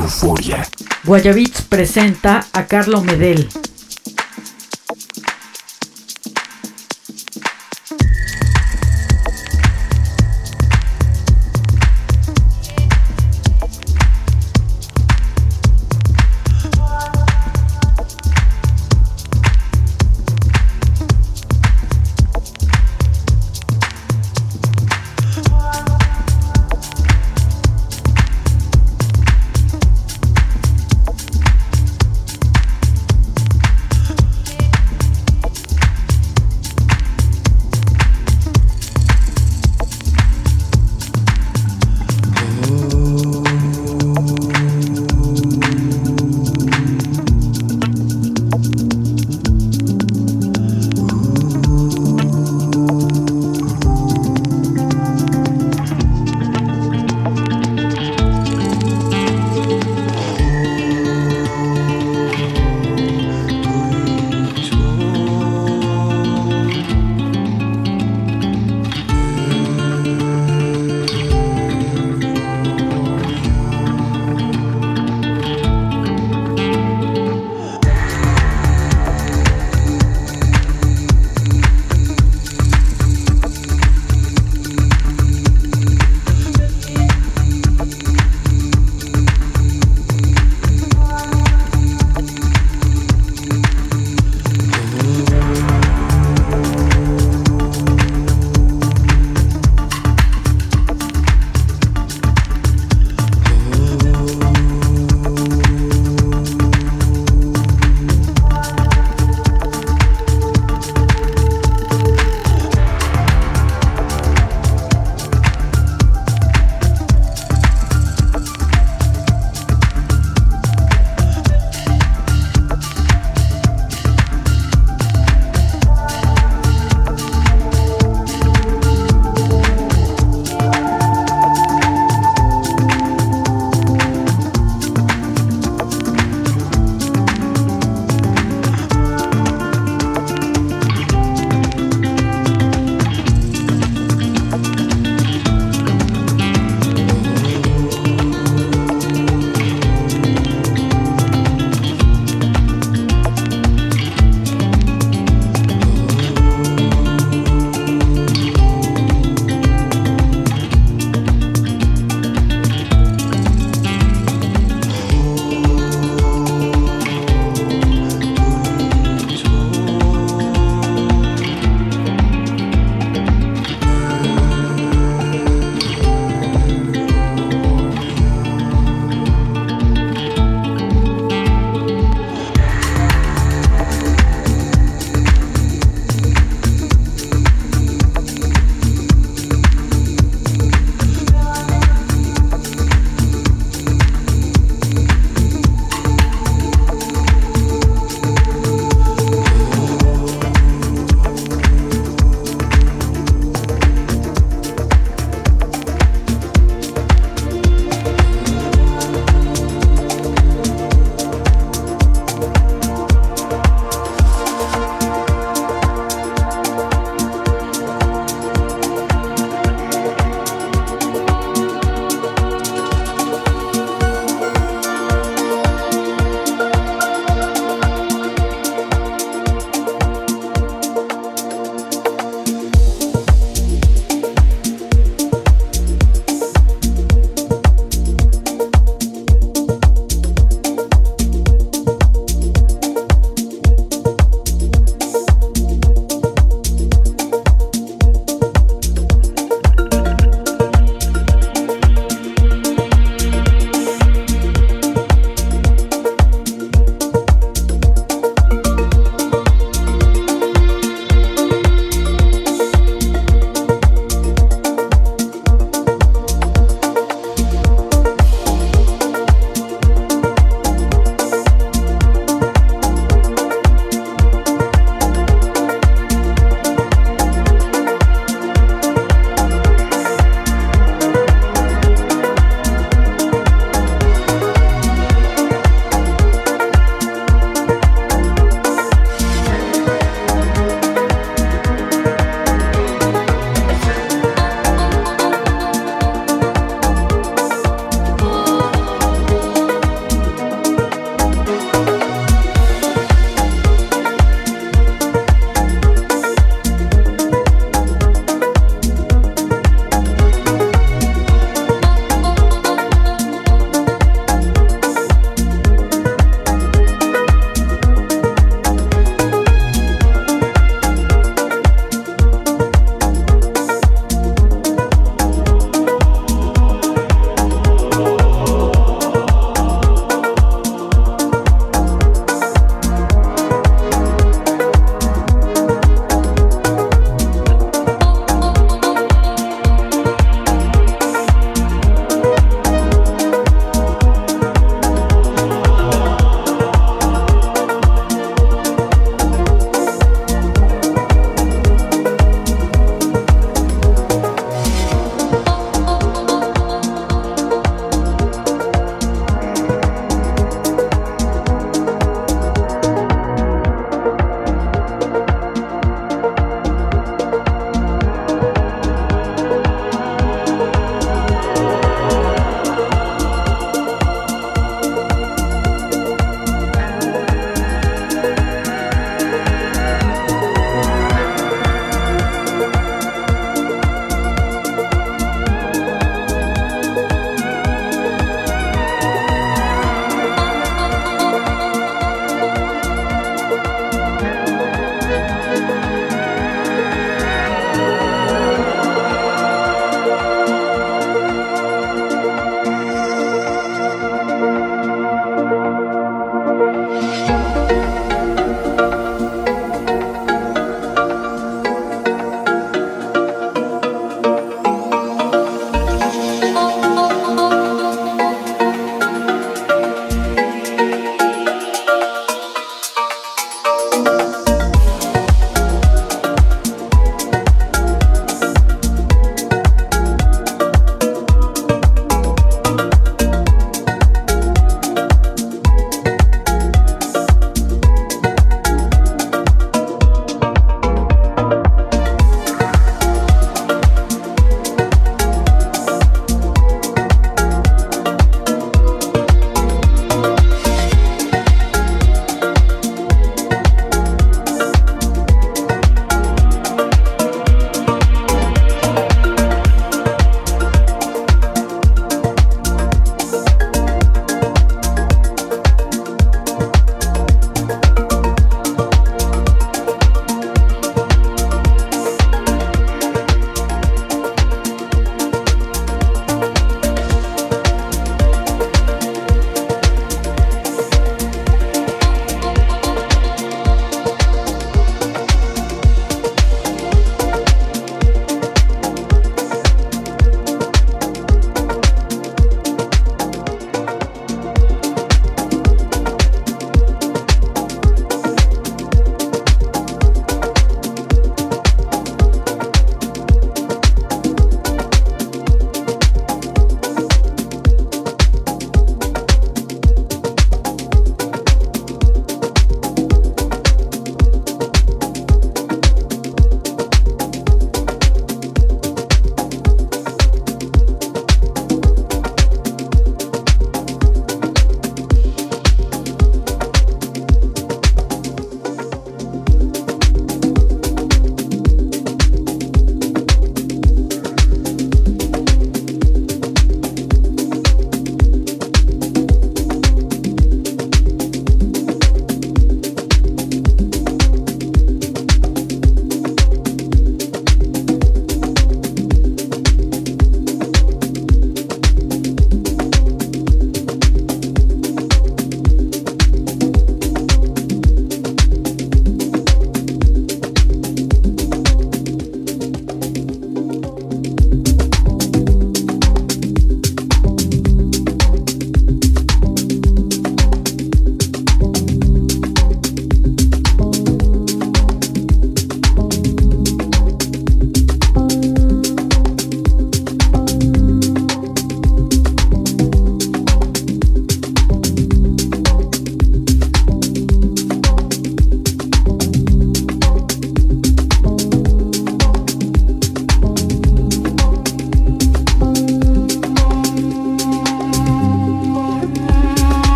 Euforia. Guayabits presenta a Carlo Medel.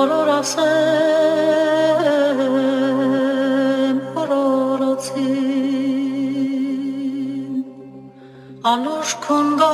օրորասեմ օրորոցին անուշ քոնդո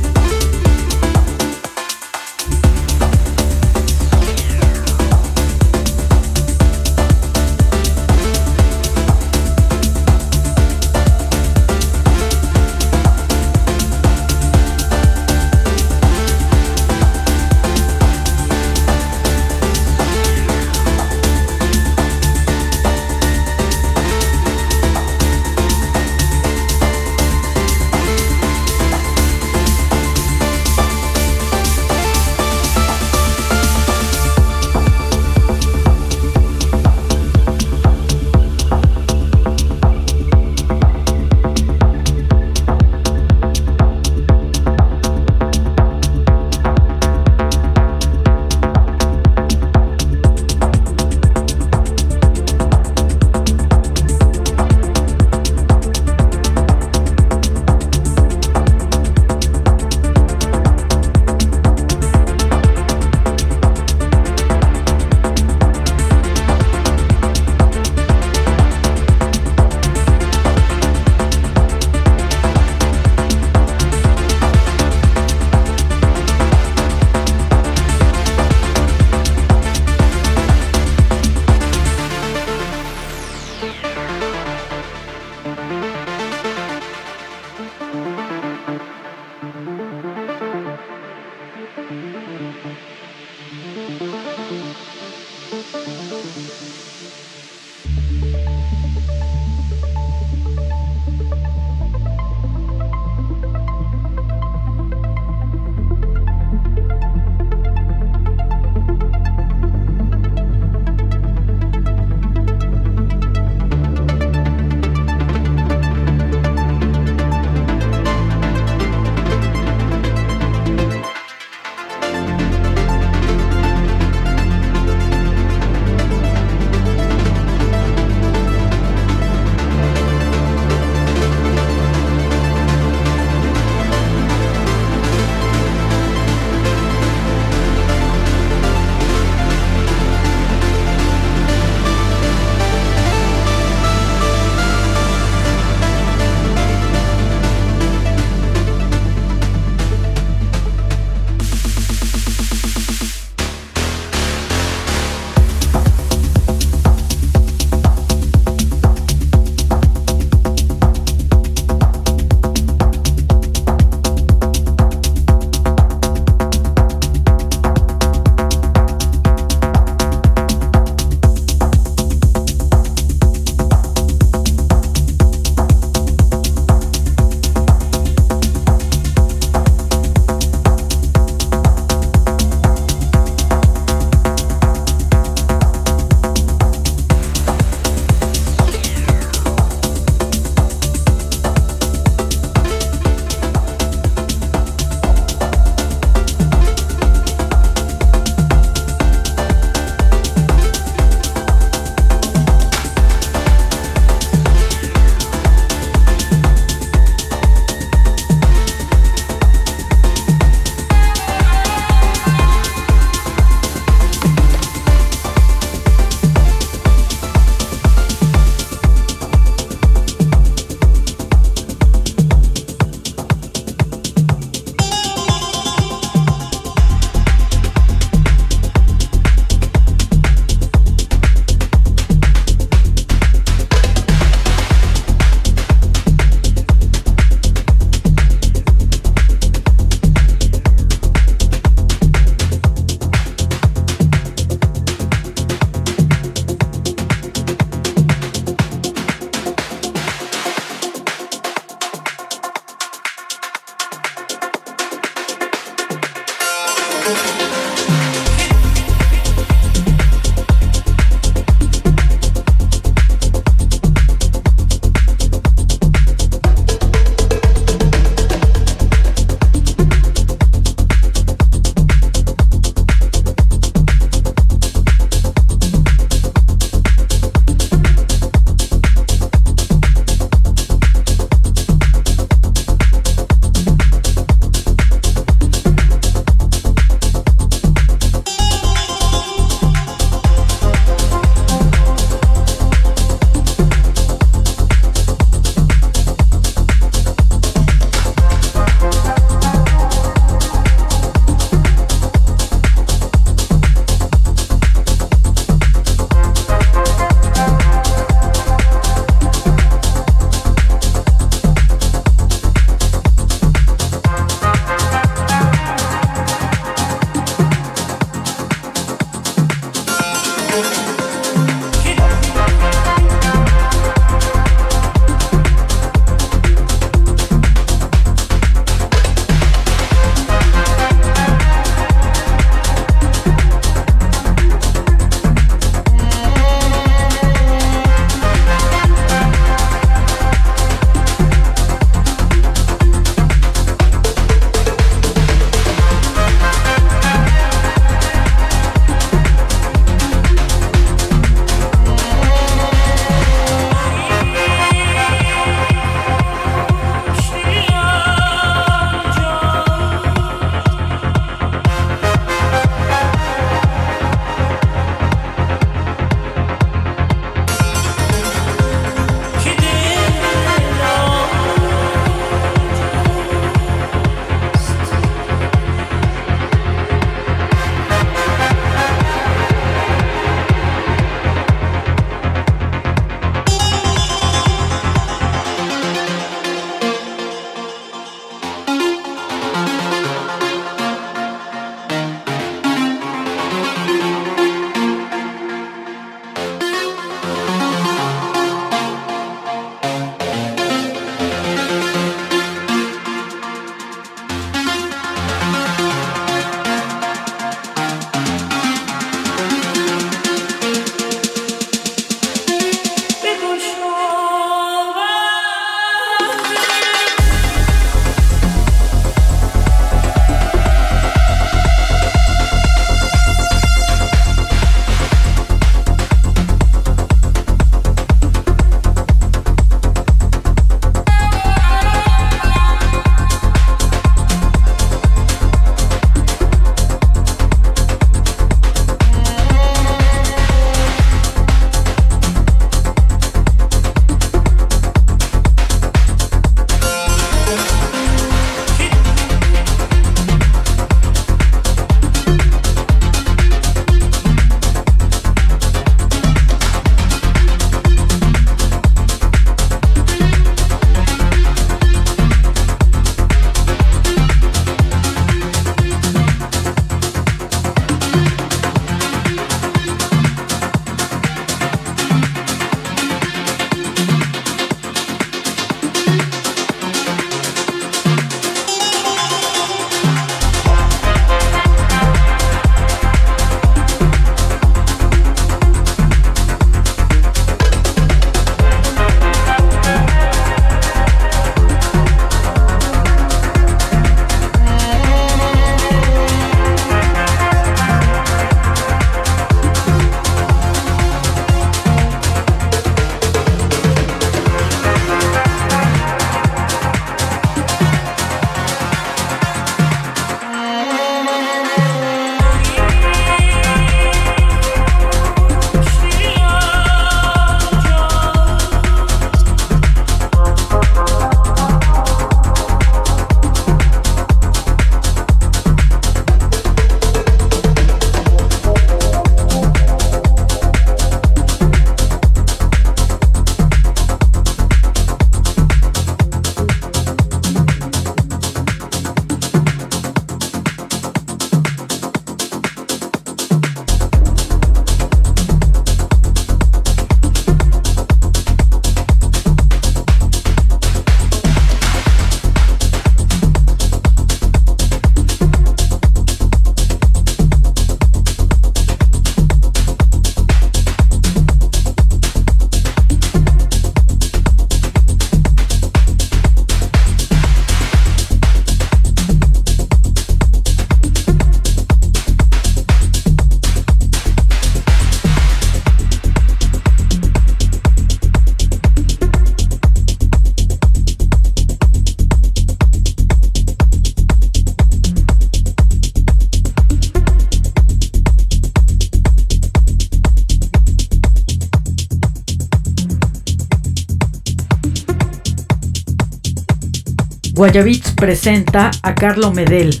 Guayabits presenta a Carlo Medel.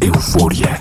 Euforia.